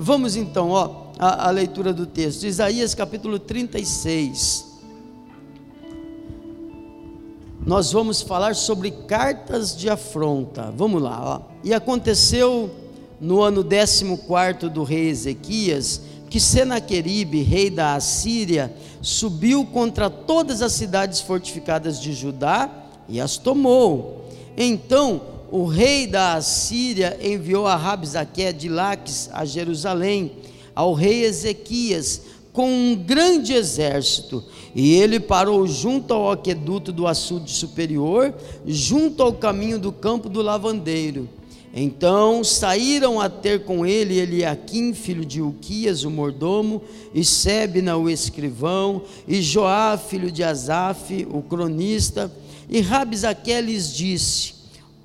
Vamos então, ó, a, a leitura do texto. Isaías capítulo 36. Nós vamos falar sobre cartas de afronta. Vamos lá, ó. E aconteceu no ano 14 do rei Ezequias, que Senaqueribe, rei da Assíria, subiu contra todas as cidades fortificadas de Judá e as tomou. Então o rei da Assíria enviou a Rabzaque de Laques a Jerusalém, ao rei Ezequias, com um grande exército, e ele parou junto ao aqueduto do açude superior, junto ao caminho do campo do lavandeiro. Então saíram a ter com ele Eliaquim, filho de Uquias, o mordomo, e Sebna, o escrivão, e Joá, filho de Asaf, o cronista, e Rabzaque lhes disse: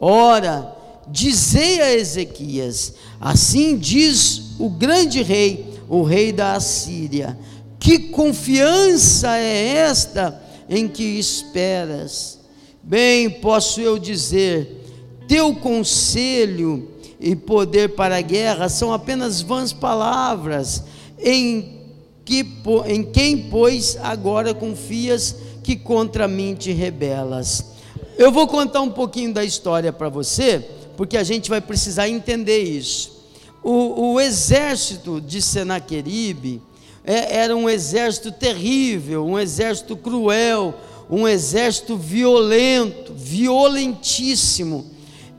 Ora, dizei a Ezequias: Assim diz o grande rei, o rei da Assíria: Que confiança é esta em que esperas? Bem posso eu dizer, teu conselho e poder para a guerra são apenas vãs palavras, em, que, em quem, pois, agora confias que contra mim te rebelas. Eu vou contar um pouquinho da história para você, porque a gente vai precisar entender isso. O, o exército de Senaqueribe é, era um exército terrível, um exército cruel, um exército violento, violentíssimo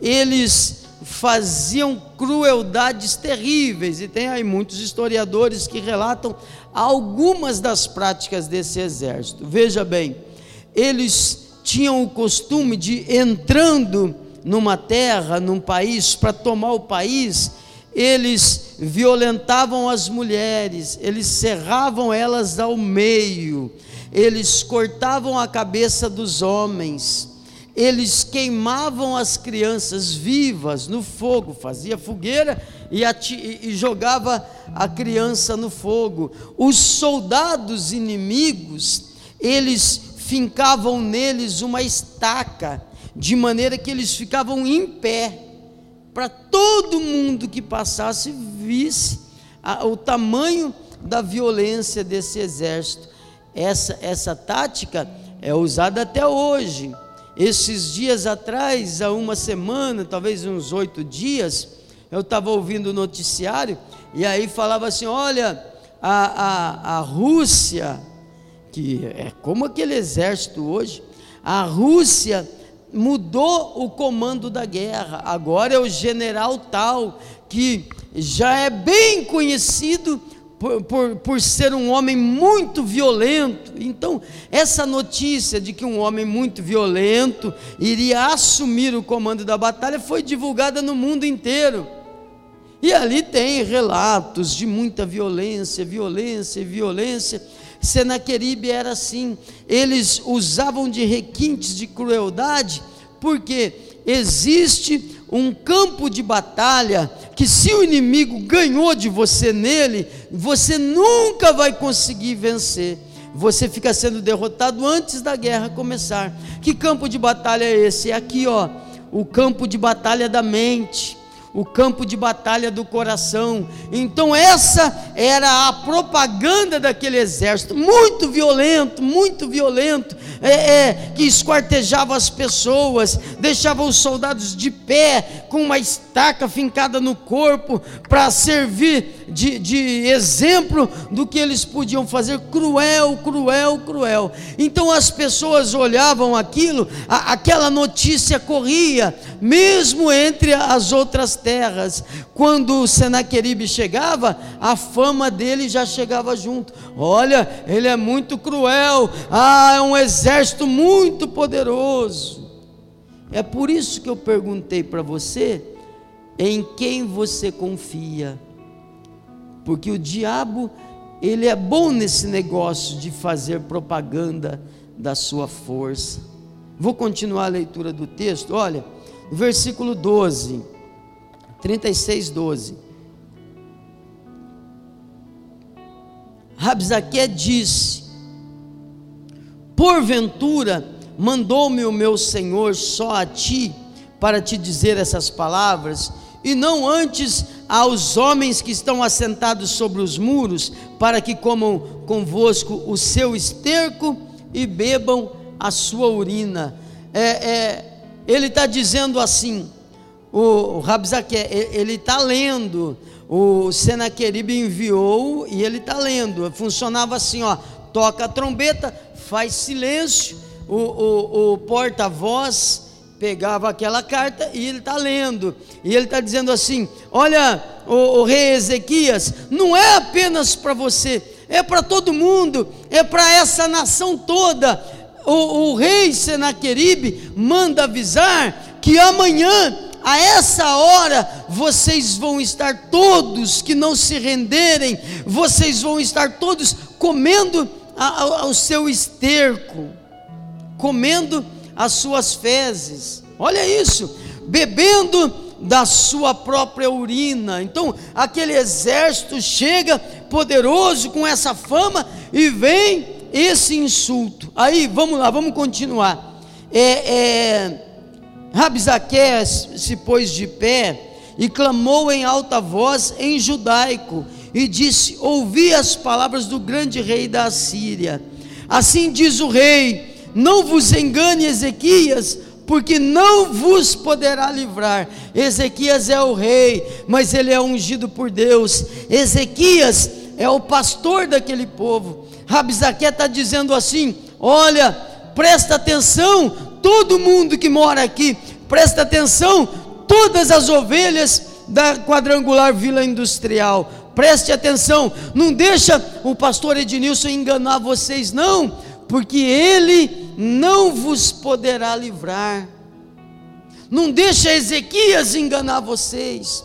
eles faziam crueldades terríveis, e tem aí muitos historiadores que relatam algumas das práticas desse exército. Veja bem, eles tinham o costume de entrando numa terra, num país, para tomar o país, eles violentavam as mulheres, eles cerravam elas ao meio, eles cortavam a cabeça dos homens, eles queimavam as crianças vivas no fogo, fazia fogueira e, e, jogava a criança no fogo. Os soldados inimigos, eles fincavam neles uma estaca, de maneira que eles ficavam em pé, para todo mundo que passasse visse a, o tamanho da violência desse exército. Essa, essa tática é usada até hoje esses dias atrás, há uma semana, talvez uns oito dias, eu estava ouvindo o noticiário e aí falava assim: olha, a, a, a Rússia, que é como aquele exército hoje, a Rússia mudou o comando da guerra, agora é o general tal, que já é bem conhecido por, por, por, ser um homem muito violento. Então, essa notícia de que um homem muito violento iria assumir o comando da batalha foi divulgada no mundo inteiro. E ali tem relatos de muita violência, violência violência. Senaqueribe era assim, eles usavam de requintes de crueldade, porque existe um campo de batalha que se o inimigo ganhou de você nele, você nunca vai conseguir vencer. Você fica sendo derrotado antes da guerra começar. Que campo de batalha é esse? É aqui, ó, o campo de batalha da mente o campo de batalha do coração. Então, essa era a propaganda daquele exército, muito violento, muito violento, é, é, que esquartejava as pessoas, deixava os soldados de pé, com uma estaca fincada no corpo, para servir de, de exemplo do que eles podiam fazer. Cruel, cruel, cruel. Então, as pessoas olhavam aquilo, a, aquela notícia corria, mesmo entre as outras terras. Quando Senaqueribe chegava, a fama dele já chegava junto. Olha, ele é muito cruel. Ah, é um exército muito poderoso. É por isso que eu perguntei para você em quem você confia. Porque o diabo, ele é bom nesse negócio de fazer propaganda da sua força. Vou continuar a leitura do texto. Olha, versículo 12, 36, 12. Rabzaque disse: Porventura mandou-me o meu Senhor só a ti para te dizer essas palavras, e não antes aos homens que estão assentados sobre os muros, para que comam convosco o seu esterco e bebam a sua urina. É, é, ele está dizendo assim, o, o Rabzaque, ele está lendo, o Senaqueribe enviou e ele está lendo, funcionava assim, ó, toca a trombeta, faz silêncio, o, o, o porta-voz pegava aquela carta e ele está lendo, e ele está dizendo assim: Olha, o, o rei Ezequias, não é apenas para você, é para todo mundo, é para essa nação toda. O, o rei Senaqueribe manda avisar que amanhã a essa hora vocês vão estar todos que não se renderem, vocês vão estar todos comendo o seu esterco, comendo as suas fezes. Olha isso, bebendo da sua própria urina. Então, aquele exército chega poderoso com essa fama e vem esse insulto. Aí, vamos lá, vamos continuar. É, é, se pôs de pé e clamou em alta voz em judaico e disse: Ouvi as palavras do grande rei da Assíria. Assim diz o rei: não vos engane, Ezequias, porque não vos poderá livrar. Ezequias é o rei, mas ele é ungido por Deus. Ezequias é o pastor daquele povo. Rabzaque está dizendo assim: olha, presta atenção, todo mundo que mora aqui, presta atenção, todas as ovelhas da quadrangular Vila Industrial. Preste atenção, não deixa o pastor Ednilson enganar vocês, não, porque ele não vos poderá livrar. Não deixa Ezequias enganar vocês.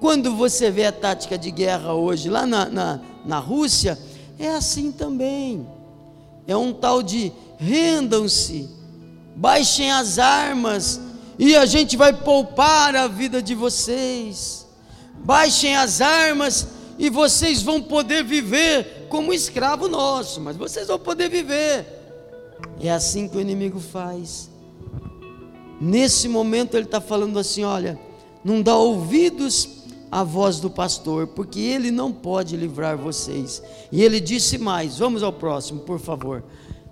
Quando você vê a tática de guerra hoje, lá na, na, na Rússia, é assim também. É um tal de rendam-se, baixem as armas, e a gente vai poupar a vida de vocês. Baixem as armas, e vocês vão poder viver como escravo nosso, mas vocês vão poder viver. É assim que o inimigo faz. Nesse momento ele está falando assim: olha, não dá ouvidos à voz do pastor, porque ele não pode livrar vocês. E ele disse mais: vamos ao próximo, por favor.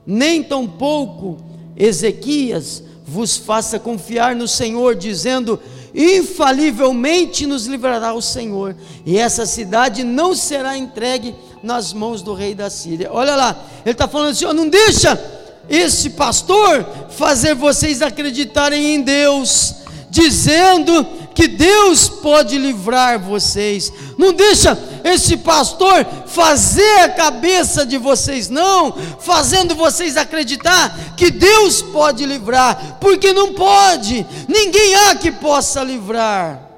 Nem tampouco Ezequias vos faça confiar no Senhor, dizendo: infalivelmente nos livrará o Senhor, e essa cidade não será entregue nas mãos do rei da Síria. Olha lá, ele está falando assim: ó, não deixa esse pastor fazer vocês acreditarem em Deus, dizendo que Deus pode livrar vocês. Não deixa esse pastor fazer a cabeça de vocês, não, fazendo vocês acreditar que Deus pode livrar, porque não pode, ninguém há que possa livrar.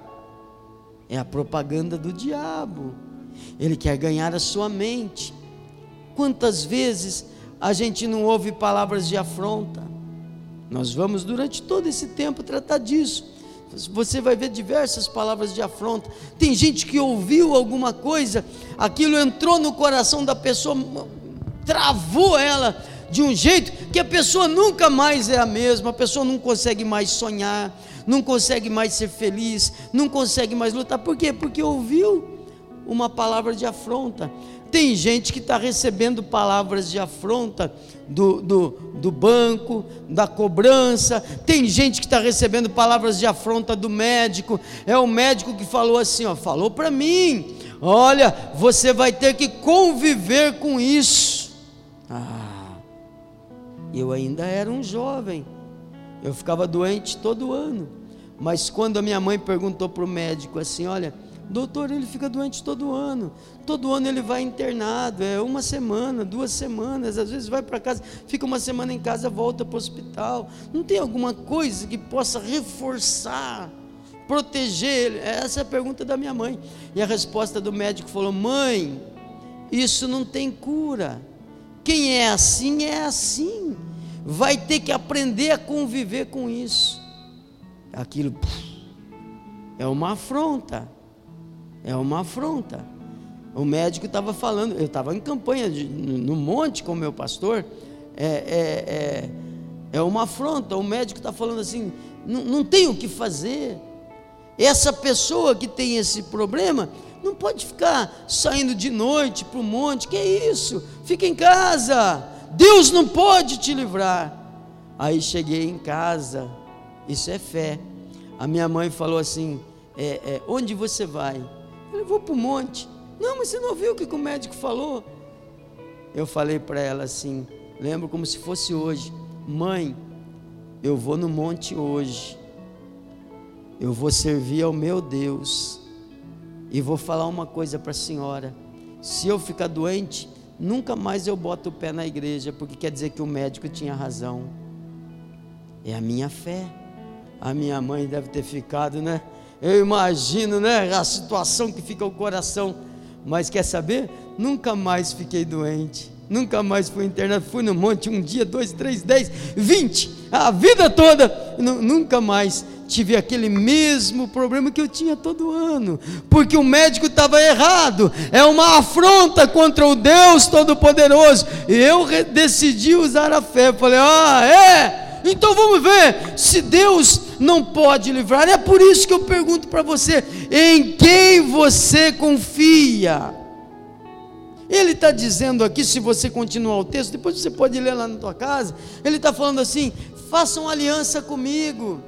É a propaganda do diabo, ele quer ganhar a sua mente. Quantas vezes a gente não ouve palavras de afronta. Nós vamos durante todo esse tempo tratar disso. Você vai ver diversas palavras de afronta. Tem gente que ouviu alguma coisa, aquilo entrou no coração da pessoa, travou ela de um jeito que a pessoa nunca mais é a mesma, a pessoa não consegue mais sonhar, não consegue mais ser feliz, não consegue mais lutar. Por quê? Porque ouviu uma palavra de afronta. Tem gente que está recebendo palavras de afronta do, do, do, banco, da cobrança. Tem gente que está recebendo palavras de afronta do médico. É o médico que falou assim: ó, falou para mim: olha, você vai ter que conviver com isso. Ah, eu ainda era um jovem, eu ficava doente todo ano. Mas quando a minha mãe perguntou para o médico assim: olha Doutor, ele fica doente todo ano. Todo ano ele vai internado, é uma semana, duas semanas, às vezes vai para casa, fica uma semana em casa, volta para o hospital. Não tem alguma coisa que possa reforçar, proteger ele? Essa é a pergunta da minha mãe. E a resposta do médico falou: Mãe, isso não tem cura. Quem é assim é assim. Vai ter que aprender a conviver com isso. Aquilo é uma afronta. É uma afronta. O médico estava falando, eu estava em campanha de, no monte com o meu pastor, é, é, é, é uma afronta. O médico está falando assim: não, tem o que fazer. Essa pessoa que tem esse problema não pode ficar saindo de noite para o monte, que é isso? Fica em casa. Deus não pode te livrar. Aí cheguei em casa, isso é fé. A minha mãe falou assim: é, é, onde você vai? Eu vou para o monte. Não, mas você não ouviu o que o médico falou? Eu falei para ela assim, lembro como se fosse hoje: Mãe, eu vou no monte hoje, eu vou servir ao meu Deus, e vou falar uma coisa para a senhora: se eu ficar doente, nunca mais eu boto o pé na igreja, porque quer dizer que o médico tinha razão. É a minha fé. A minha mãe deve ter ficado, né? Eu imagino, né? A situação que fica o coração. Mas quer saber? Nunca mais fiquei doente. Nunca mais fui internado. Fui no monte um dia, dois, três, dez, vinte. A vida toda. Nunca mais tive aquele mesmo problema que eu tinha todo ano, porque o médico estava errado, é uma afronta contra o Deus Todo-Poderoso, e eu decidi usar a fé, falei, ah, é, então vamos ver, se Deus não pode livrar, é por isso que eu pergunto para você, em quem você confia? Ele está dizendo aqui, se você continuar o texto, depois você pode ler lá na tua casa. Ele está falando assim: façam aliança comigo,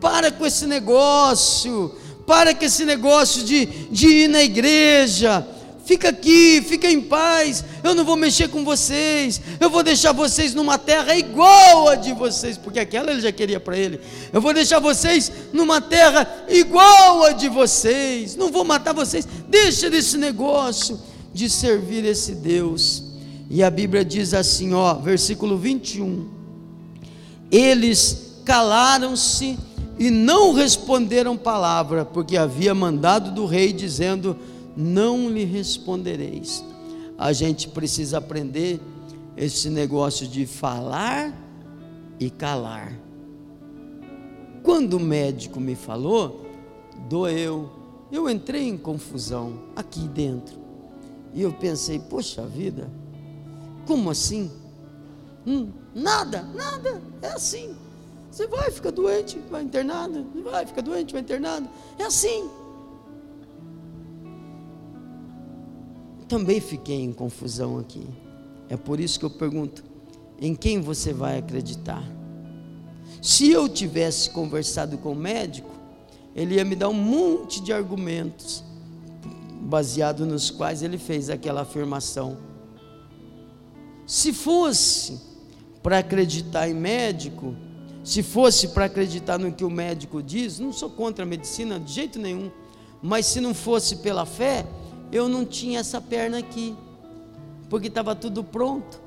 para com esse negócio, para com esse negócio de, de ir na igreja. Fica aqui, fica em paz. Eu não vou mexer com vocês. Eu vou deixar vocês numa terra igual a de vocês, porque aquela ele já queria para ele. Eu vou deixar vocês numa terra igual a de vocês. Não vou matar vocês. Deixa desse negócio de servir esse Deus. E a Bíblia diz assim, ó, versículo 21. Eles calaram-se e não responderam palavra, porque havia mandado do rei dizendo: Não lhe respondereis. A gente precisa aprender esse negócio de falar e calar. Quando o médico me falou, doeu. Eu entrei em confusão aqui dentro. E eu pensei, poxa vida, como assim? Hum, nada, nada, é assim. Você vai, fica doente, vai internado, vai, fica doente, vai internado. É assim. Também fiquei em confusão aqui. É por isso que eu pergunto: em quem você vai acreditar? Se eu tivesse conversado com o médico, ele ia me dar um monte de argumentos baseado nos quais ele fez aquela afirmação. Se fosse para acreditar em médico, se fosse para acreditar no que o médico diz, não sou contra a medicina de jeito nenhum, mas se não fosse pela fé, eu não tinha essa perna aqui, porque estava tudo pronto,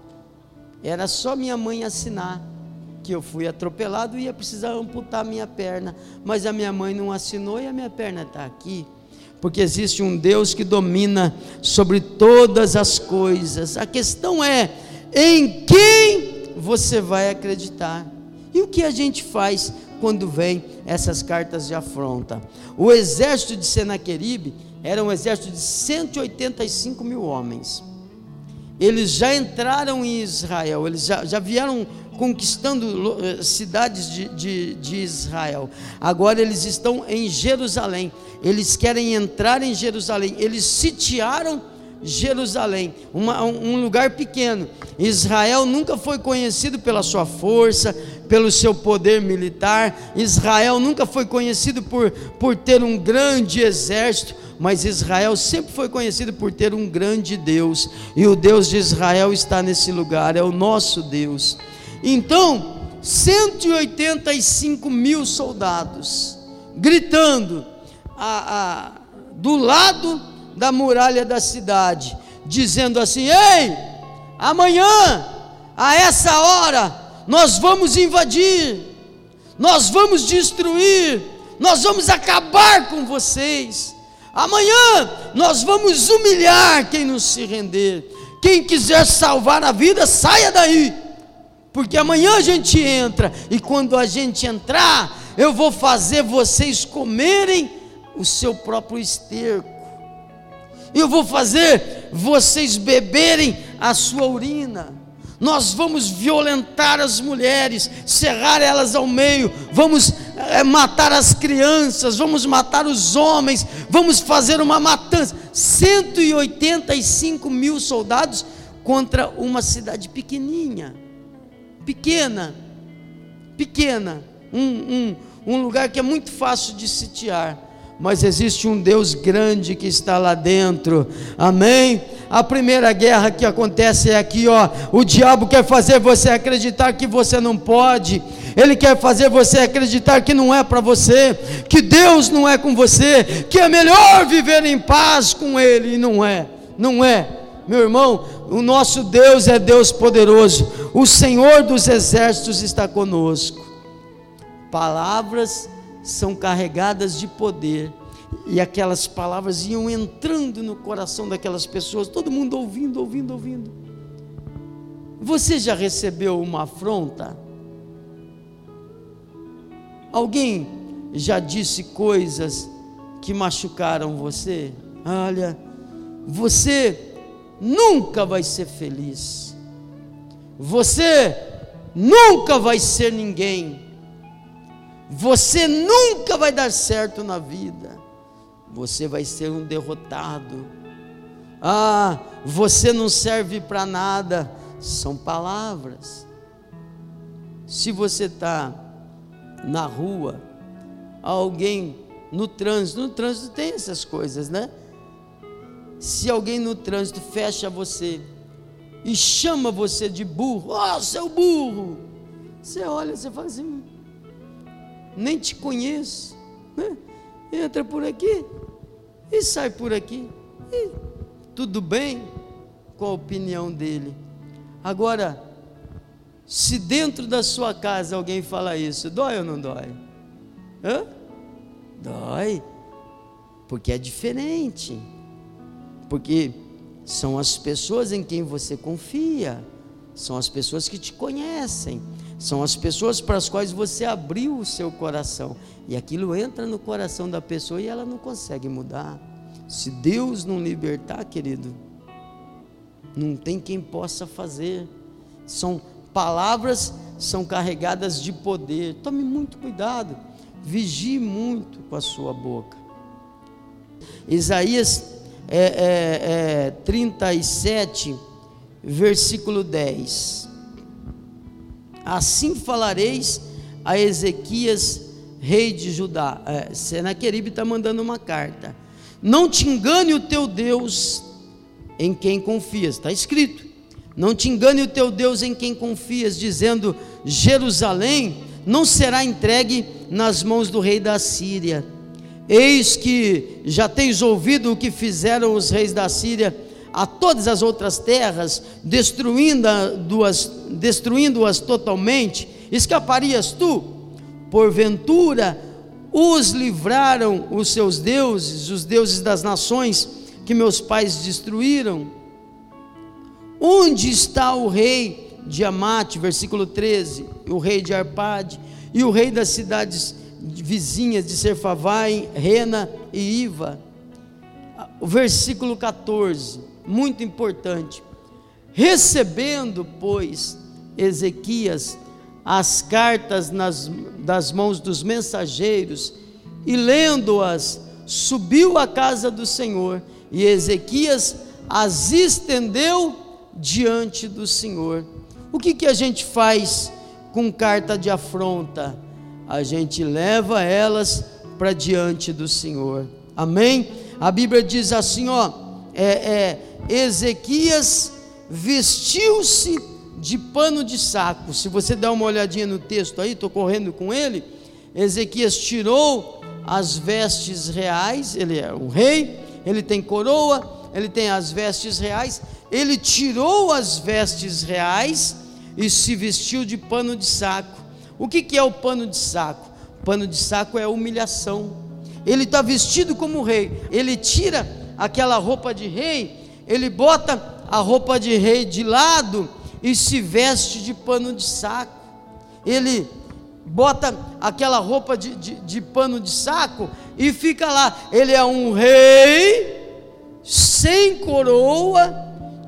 era só minha mãe assinar que eu fui atropelado e ia precisar amputar minha perna, mas a minha mãe não assinou e a minha perna está aqui porque existe um Deus que domina sobre todas as coisas. A questão é em quem você vai acreditar. E o que a gente faz quando vem essas cartas de afronta? O exército de Senaqueribe era um exército de 185 mil homens. Eles já entraram em Israel, eles já, já vieram conquistando eh, cidades de, de, de, Israel. Agora eles estão em Jerusalém. Eles querem entrar em Jerusalém. Eles sitiaram Jerusalém, uma, um lugar pequeno. Israel nunca foi conhecido pela sua força, pelo seu poder militar. Israel nunca foi conhecido por, por ter um grande exército mas Israel sempre foi conhecido por ter um grande Deus, e o Deus de Israel está nesse lugar, é o nosso Deus. Então, 185 mil soldados, gritando a, a, do lado da muralha da cidade, dizendo assim: Ei, amanhã, a essa hora, nós vamos invadir, nós vamos destruir, nós vamos acabar com vocês. Amanhã nós vamos humilhar quem não se render. Quem quiser salvar a vida, saia daí porque amanhã a gente entra, e quando a gente entrar, eu vou fazer vocês comerem o seu próprio esterco, eu vou fazer vocês beberem a sua urina. Nós vamos violentar as mulheres, serrar elas ao meio, vamos é, matar as crianças, vamos matar os homens, vamos fazer uma matança. 185 mil soldados contra uma cidade pequenininha, pequena, pequena, um, um, um lugar que é muito fácil de sitiar mas existe um Deus grande que está lá dentro, amém? A primeira guerra que acontece é aqui, ó. O diabo quer fazer você acreditar que você não pode, ele quer fazer você acreditar que não é para você, que Deus não é com você, que é melhor viver em paz com Ele, e não é, não é, meu irmão. O nosso Deus é Deus poderoso, o Senhor dos exércitos está conosco. Palavras são carregadas de poder. E aquelas palavras iam entrando no coração daquelas pessoas, todo mundo ouvindo, ouvindo, ouvindo. Você já recebeu uma afronta? Alguém já disse coisas que machucaram você? Olha, você nunca vai ser feliz. Você nunca vai ser ninguém você nunca vai dar certo na vida. Você vai ser um derrotado. Ah, você não serve para nada. São palavras. Se você está na rua, alguém no trânsito, no trânsito tem essas coisas, né? Se alguém no trânsito fecha você e chama você de burro, ó, oh, seu burro, você olha, você fala assim, nem te conheço. Né? Entra por aqui e sai por aqui. E tudo bem com a opinião dele. Agora, se dentro da sua casa alguém fala isso, dói ou não dói? Hã? Dói, porque é diferente. Porque são as pessoas em quem você confia, são as pessoas que te conhecem, são as pessoas para as quais você abriu o seu coração. E aquilo entra no coração da pessoa e ela não consegue mudar. Se Deus não libertar, querido, não tem quem possa fazer. São palavras, são carregadas de poder. Tome muito cuidado. Vigie muito com a sua boca. Isaías é, é, é, 37, versículo 10. Assim falareis a Ezequias, rei de Judá. É, Senaqueribe está mandando uma carta. Não te engane o teu Deus em quem confias. Está escrito. Não te engane o teu Deus em quem confias, dizendo: Jerusalém não será entregue nas mãos do rei da Síria. Eis que já tens ouvido o que fizeram os reis da Síria a todas as outras terras, destruindo-as destruindo totalmente, escaparias tu? Porventura os livraram os seus deuses, os deuses das nações que meus pais destruíram? Onde está o rei de Amate, versículo 13, o rei de Arpade, e o rei das cidades vizinhas de Serfavai, Rena e Iva? O versículo 14 muito importante. Recebendo, pois, Ezequias as cartas nas, das mãos dos mensageiros e lendo-as, subiu à casa do Senhor e Ezequias as estendeu diante do Senhor. O que, que a gente faz com carta de afronta? A gente leva elas para diante do Senhor. Amém? A Bíblia diz assim, ó, é, é Ezequias vestiu-se de pano de saco. Se você der uma olhadinha no texto aí, estou correndo com ele. Ezequias tirou as vestes reais, ele é um rei, ele tem coroa, ele tem as vestes reais. Ele tirou as vestes reais e se vestiu de pano de saco. O que, que é o pano de saco? Pano de saco é humilhação. Ele está vestido como rei, ele tira aquela roupa de rei ele bota a roupa de rei de lado e se veste de pano de saco. Ele bota aquela roupa de, de, de pano de saco e fica lá. Ele é um rei sem coroa,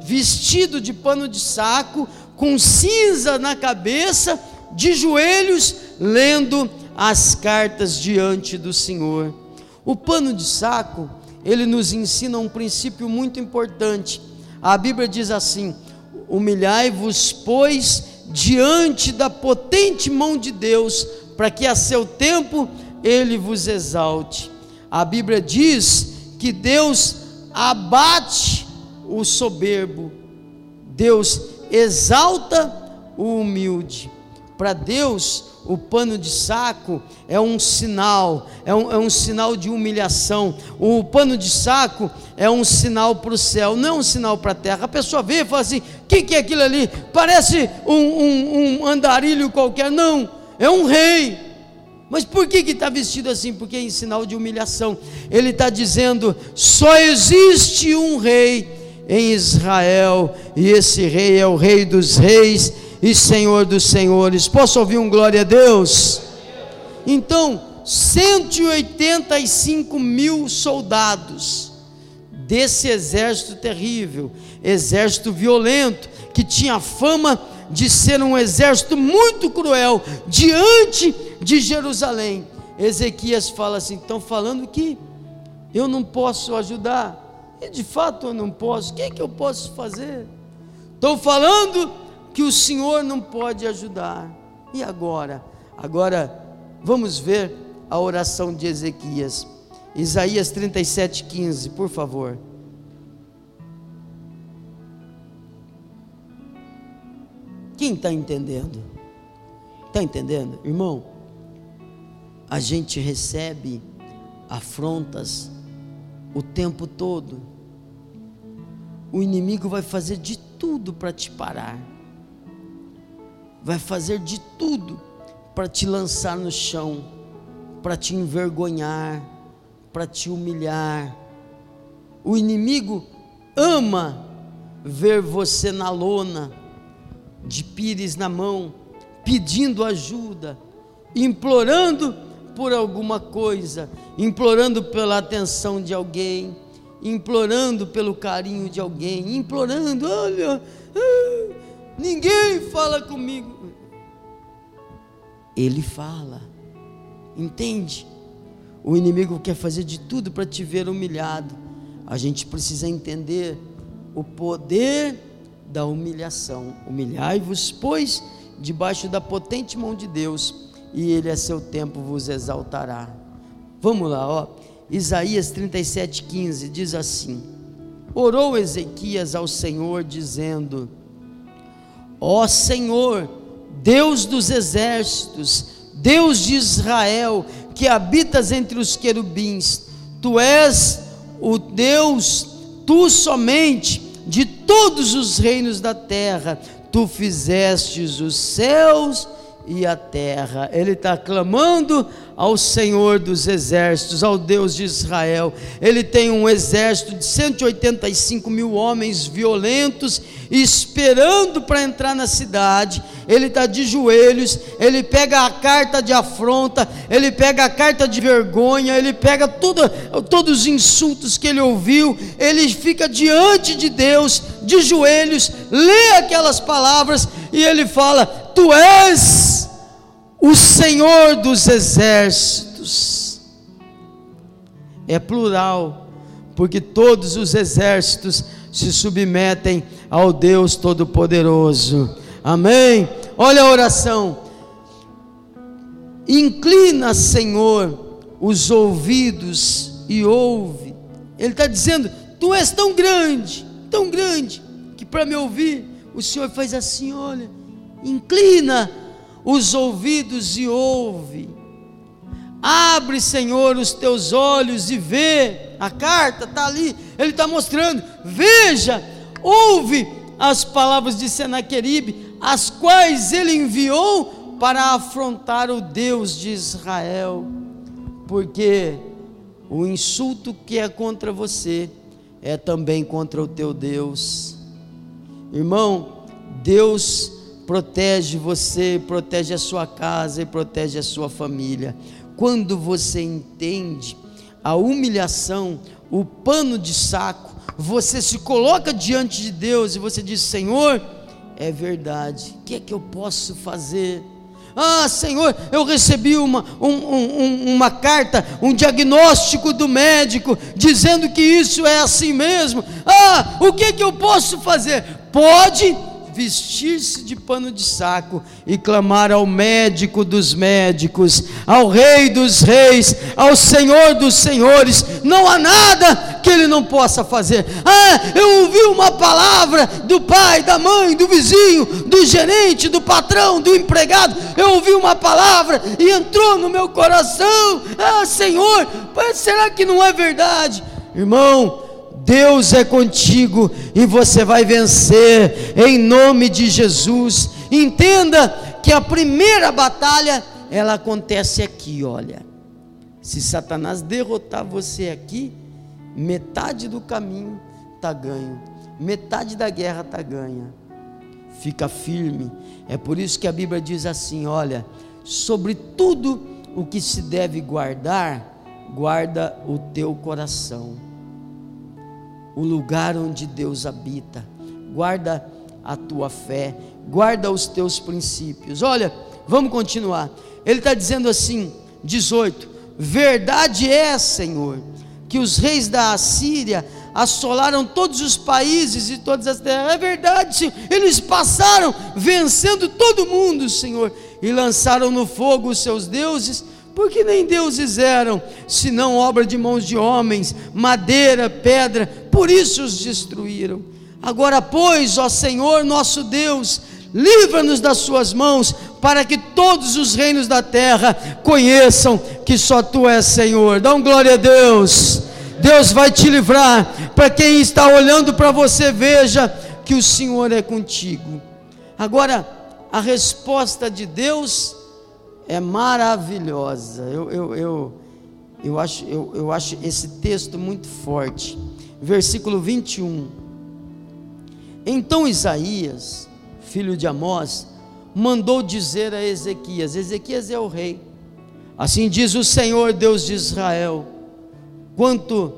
vestido de pano de saco, com cinza na cabeça, de joelhos, lendo as cartas diante do Senhor. O pano de saco, ele nos ensina um princípio muito importante. A Bíblia diz assim: Humilhai-vos, pois, diante da potente mão de Deus, para que a seu tempo ele vos exalte. A Bíblia diz que Deus abate o soberbo, Deus exalta o humilde. Para Deus, o pano de saco é um sinal, é um, é um sinal de humilhação. O pano de saco é um sinal para o céu, não é um sinal para a terra. A pessoa vê e fala assim: o que, que é aquilo ali? Parece um, um, um andarilho qualquer. Não, é um rei. Mas por que está vestido assim? Porque é em sinal de humilhação. Ele está dizendo: só existe um rei em Israel, e esse rei é o Rei dos Reis e Senhor dos Senhores. Posso ouvir um glória a Deus? Então, 185 mil soldados desse exército terrível, exército violento, que tinha fama de ser um exército muito cruel diante de Jerusalém. Ezequias fala assim: estão falando que eu não posso ajudar, e de fato eu não posso, o que, é que eu posso fazer? Estão falando que o Senhor não pode ajudar. E agora? Agora vamos ver a oração de Ezequias. Isaías 37:15, por favor. Quem está entendendo? Está entendendo, irmão? A gente recebe afrontas o tempo todo. O inimigo vai fazer de tudo para te parar vai fazer de tudo para te lançar no chão, para te envergonhar, para te humilhar. O inimigo ama ver você na lona, de pires na mão, pedindo ajuda, implorando por alguma coisa, implorando pela atenção de alguém, implorando pelo carinho de alguém, implorando, olha, ah, ninguém fala comigo ele fala. Entende? O inimigo quer fazer de tudo para te ver humilhado. A gente precisa entender o poder da humilhação. Humilhai-vos, pois, debaixo da potente mão de Deus, e ele a seu tempo vos exaltará. Vamos lá, ó. Isaías 37:15 diz assim: Orou Ezequias ao Senhor dizendo: Ó Senhor, Deus dos exércitos, Deus de Israel, que habitas entre os querubins, tu és o Deus, tu somente, de todos os reinos da terra, tu fizestes os céus e a terra. Ele está clamando ao Senhor dos exércitos, ao Deus de Israel. Ele tem um exército de 185 mil homens violentos esperando para entrar na cidade. Ele está de joelhos, ele pega a carta de afronta, ele pega a carta de vergonha, ele pega todos os insultos que ele ouviu, ele fica diante de Deus, de joelhos, lê aquelas palavras e ele fala: Tu és o Senhor dos exércitos. É plural, porque todos os exércitos se submetem ao Deus Todo-Poderoso. Amém? Olha a oração. Inclina, Senhor, os ouvidos e ouve. Ele está dizendo: Tu és tão grande, tão grande, que para me ouvir, o Senhor faz assim: olha, inclina os ouvidos e ouve. Abre, Senhor, os teus olhos e vê. A carta está ali, ele está mostrando. Veja, ouve as palavras de Senaqueribe, as quais ele enviou para afrontar o Deus de Israel. Porque o insulto que é contra você é também contra o teu Deus. Irmão, Deus protege você, protege a sua casa e protege a sua família. Quando você entende a humilhação, o pano de saco, você se coloca diante de Deus e você diz: Senhor, é verdade, o que é que eu posso fazer? Ah, Senhor, eu recebi uma, um, um, uma carta, um diagnóstico do médico, dizendo que isso é assim mesmo. Ah, o que, que eu posso fazer? Pode vestir-se de pano de saco e clamar ao médico dos médicos, ao Rei dos Reis, ao Senhor dos Senhores. Não há nada que ele não possa fazer. Ah, eu ouvi uma palavra do pai, da mãe, do vizinho, do gerente, do patrão, do empregado. Eu ouvi uma palavra e entrou no meu coração. Ah, Senhor, será que não é verdade? Irmão, Deus é contigo e você vai vencer em nome de Jesus. Entenda que a primeira batalha ela acontece aqui, olha. Se Satanás derrotar você aqui, metade do caminho está ganho, metade da guerra está ganha. Fica firme. É por isso que a Bíblia diz assim: olha, sobre tudo o que se deve guardar, guarda o teu coração o lugar onde Deus habita. Guarda a tua fé, guarda os teus princípios. Olha, vamos continuar. Ele está dizendo assim, 18: Verdade é, Senhor, que os reis da Assíria assolaram todos os países e todas as terras. É verdade, Senhor. Eles passaram vencendo todo mundo, Senhor, e lançaram no fogo os seus deuses porque nem deuses eram, senão obra de mãos de homens, madeira, pedra, por isso os destruíram. Agora, pois, ó Senhor nosso Deus, livra-nos das suas mãos, para que todos os reinos da terra conheçam que só tu és Senhor. Dá um glória a Deus. Deus vai te livrar. Para quem está olhando para você, veja que o Senhor é contigo. Agora, a resposta de Deus é maravilhosa. Eu, eu, eu, eu, acho, eu, eu acho esse texto muito forte. Versículo 21. Então Isaías, filho de Amós, mandou dizer a Ezequias: Ezequias é o rei. Assim diz o Senhor Deus de Israel: quanto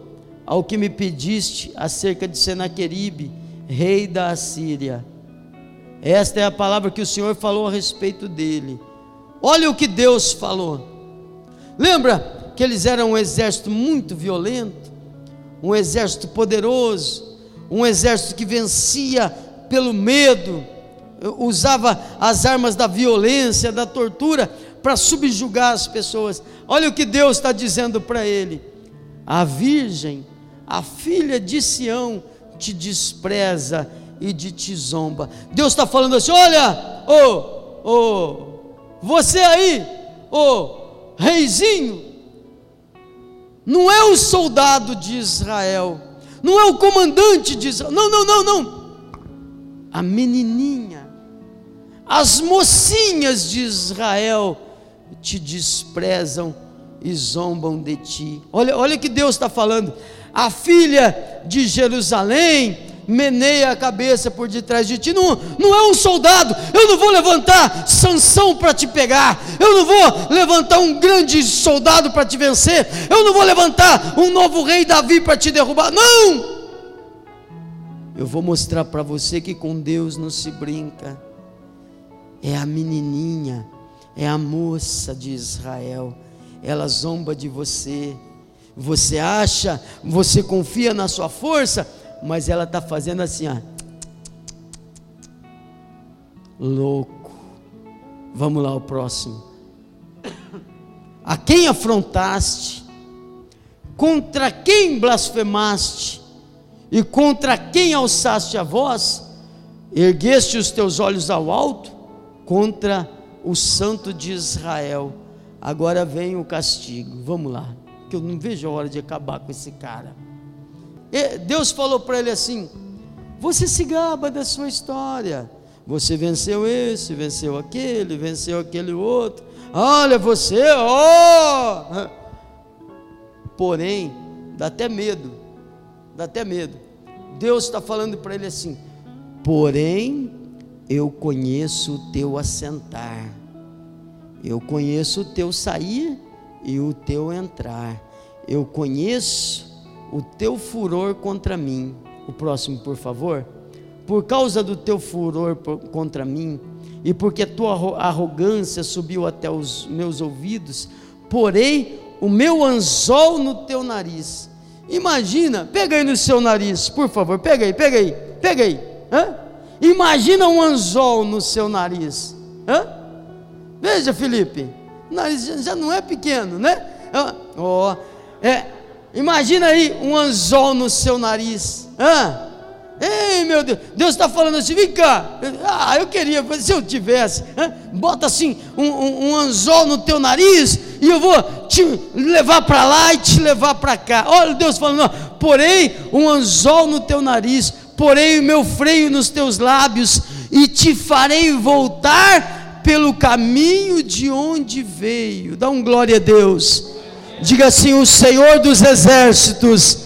ao que me pediste acerca de Senaqueribe, rei da Assíria. Esta é a palavra que o Senhor falou a respeito dele. Olha o que Deus falou. Lembra que eles eram um exército muito violento, um exército poderoso, um exército que vencia pelo medo, usava as armas da violência, da tortura para subjugar as pessoas. Olha o que Deus está dizendo para ele: a virgem, a filha de Sião, te despreza e de te zomba. Deus está falando assim: olha, ô, oh, ô. Oh, você aí, ô reizinho, não é o soldado de Israel, não é o comandante de Israel, não, não, não, não. A menininha, as mocinhas de Israel te desprezam e zombam de ti. Olha, olha que Deus está falando. A filha de Jerusalém meneia a cabeça por detrás de ti. Não, não é um soldado. Eu não vou levantar sanção para te pegar. Eu não vou levantar um grande soldado para te vencer. Eu não vou levantar um novo rei Davi para te derrubar. Não! Eu vou mostrar para você que com Deus não se brinca. É a menininha, é a moça de Israel. Ela zomba de você. Você acha, você confia na sua força, mas ela está fazendo assim, ó. Louco. Vamos lá, o próximo. A quem afrontaste? Contra quem blasfemaste? E contra quem alçaste a voz? Ergueste os teus olhos ao alto? Contra o santo de Israel. Agora vem o castigo. Vamos lá, que eu não vejo a hora de acabar com esse cara. Deus falou para ele assim: Você se gaba da sua história. Você venceu esse, venceu aquele, venceu aquele outro. Olha você, ó. Oh! Porém, dá até medo. Dá até medo. Deus está falando para ele assim: Porém, eu conheço o teu assentar. Eu conheço o teu sair e o teu entrar. Eu conheço o teu furor contra mim. O próximo, por favor. Por causa do teu furor contra mim, e porque a tua arrogância subiu até os meus ouvidos, porei o meu anzol no teu nariz. Imagina, pega aí no seu nariz, por favor, pega aí, pega aí, pega aí. Hã? Imagina um anzol no seu nariz. Hã? Veja, Felipe, o nariz já não é pequeno, né? Oh, é, imagina aí um anzol no seu nariz. Hã? Ei, meu Deus, Deus está falando assim, vem cá. Ah, eu queria, se eu tivesse, hein? bota assim um, um, um, anzol no teu nariz e eu vou te levar para lá e te levar para cá. Olha Deus falando, não, porém um anzol no teu nariz, porém o meu freio nos teus lábios e te farei voltar pelo caminho de onde veio. Dá um glória a Deus. Diga assim: o Senhor dos exércitos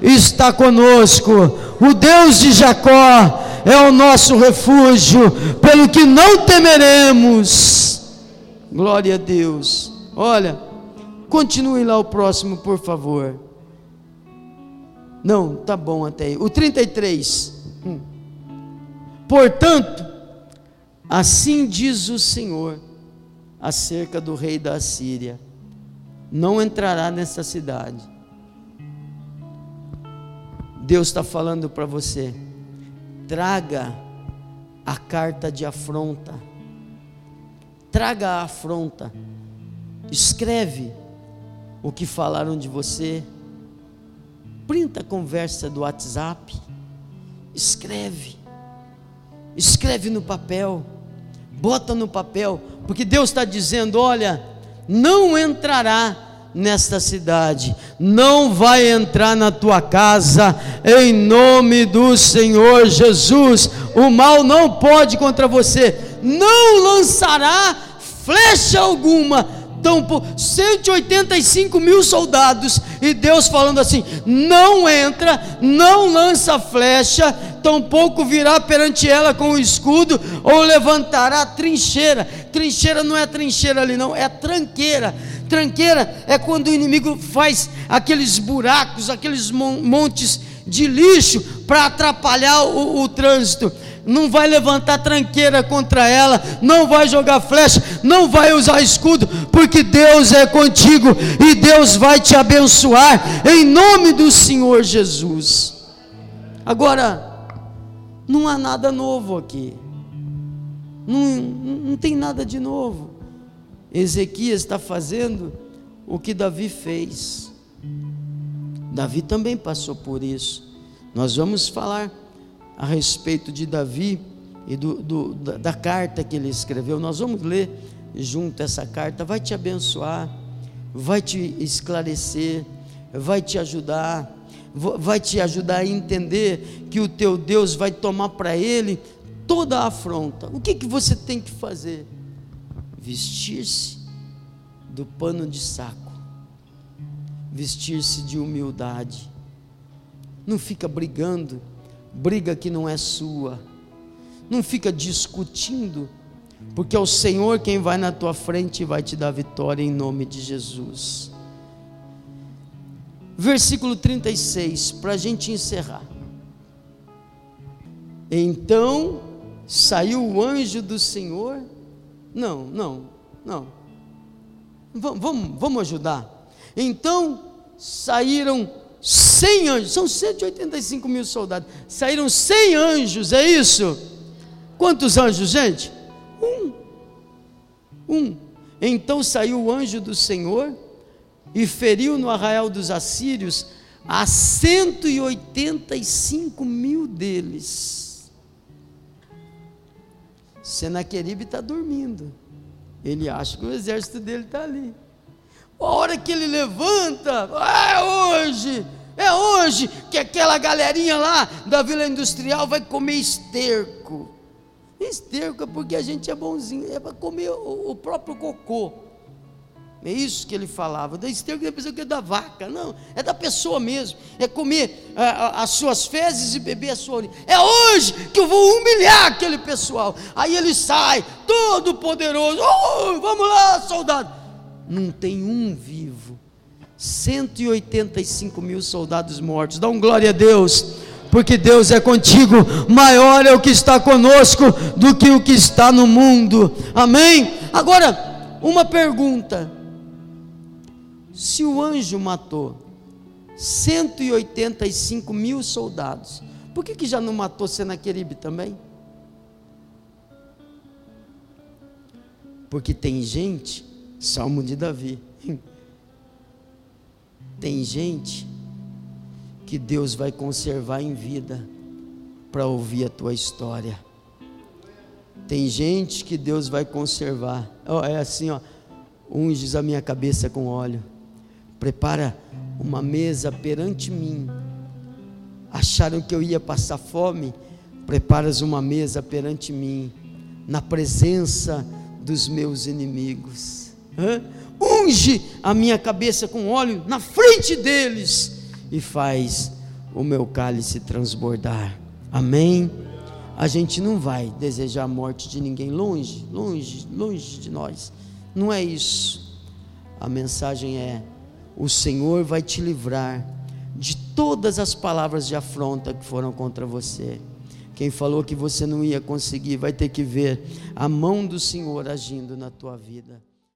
está conosco o Deus de Jacó é o nosso refúgio, pelo que não temeremos. Glória a Deus. Olha, continue lá o próximo, por favor. Não, tá bom até aí. O 33. Hum. Portanto, assim diz o Senhor acerca do rei da Assíria: não entrará nessa cidade. Deus está falando para você: traga a carta de afronta, traga a afronta, escreve o que falaram de você, printa a conversa do WhatsApp, escreve, escreve no papel, bota no papel, porque Deus está dizendo: olha, não entrará nesta cidade, não vai entrar na tua casa, em nome do Senhor Jesus. O mal não pode contra você, não lançará flecha alguma. Então, 185 mil soldados, e Deus falando assim: não entra, não lança flecha, tampouco virá perante ela com o escudo, ou levantará trincheira. Trincheira não é trincheira ali, não, é tranqueira Tranqueira é quando o inimigo faz aqueles buracos, aqueles montes de lixo para atrapalhar o, o trânsito não vai levantar tranqueira contra ela, não vai jogar flecha, não vai usar escudo, porque Deus é contigo e Deus vai te abençoar em nome do Senhor Jesus. Agora, não há nada novo aqui, não, não tem nada de novo. Ezequias está fazendo o que Davi fez. Davi também passou por isso. Nós vamos falar a respeito de Davi e do, do, da, da carta que ele escreveu. Nós vamos ler junto essa carta. Vai te abençoar, vai te esclarecer, vai te ajudar, vai te ajudar a entender que o teu Deus vai tomar para ele toda a afronta. O que, que você tem que fazer? vestir-se do pano de saco, vestir-se de humildade. Não fica brigando, briga que não é sua. Não fica discutindo, porque é o Senhor quem vai na tua frente e vai te dar vitória em nome de Jesus. Versículo 36, para a gente encerrar. Então saiu o anjo do Senhor não, não, não. Vamos, vamos, ajudar. Então saíram 100 anjos, são 185 mil soldados. Saíram 100 anjos, é isso? Quantos anjos, gente? Um. Um. Então saiu o anjo do Senhor e feriu no arraial dos assírios a 185 mil deles. Senaqueribe está dormindo. Ele acha que o exército dele está ali. A hora que ele levanta, é hoje, é hoje que aquela galerinha lá da Vila Industrial vai comer esterco. Esterco é porque a gente é bonzinho, é para comer o, o próprio cocô. É isso que ele falava. Da esterco da pessoa que é da vaca. Não, é da pessoa mesmo. É comer a, a, as suas fezes e beber a sua urina. É hoje que eu vou humilhar aquele pessoal. Aí ele sai, todo poderoso. Oh, vamos lá, soldado. Não tem um vivo. 185 mil soldados mortos. Dá um glória a Deus. porque Deus é contigo, maior é o que está conosco do que o que está no mundo. Amém? Agora, uma pergunta: se o anjo matou 185 mil soldados, por que, que já não matou Senaqueribe também? Porque tem gente, Salmo de Davi, tem gente que Deus vai conservar em vida para ouvir a tua história. Tem gente que Deus vai conservar. É assim, ó. Unges a minha cabeça com óleo. Prepara uma mesa perante mim. Acharam que eu ia passar fome? Preparas uma mesa perante mim, na presença dos meus inimigos. Hã? Unge a minha cabeça com óleo na frente deles e faz o meu cálice transbordar. Amém? A gente não vai desejar a morte de ninguém longe, longe, longe de nós. Não é isso. A mensagem é: o Senhor vai te livrar de todas as palavras de afronta que foram contra você. Quem falou que você não ia conseguir, vai ter que ver a mão do Senhor agindo na tua vida.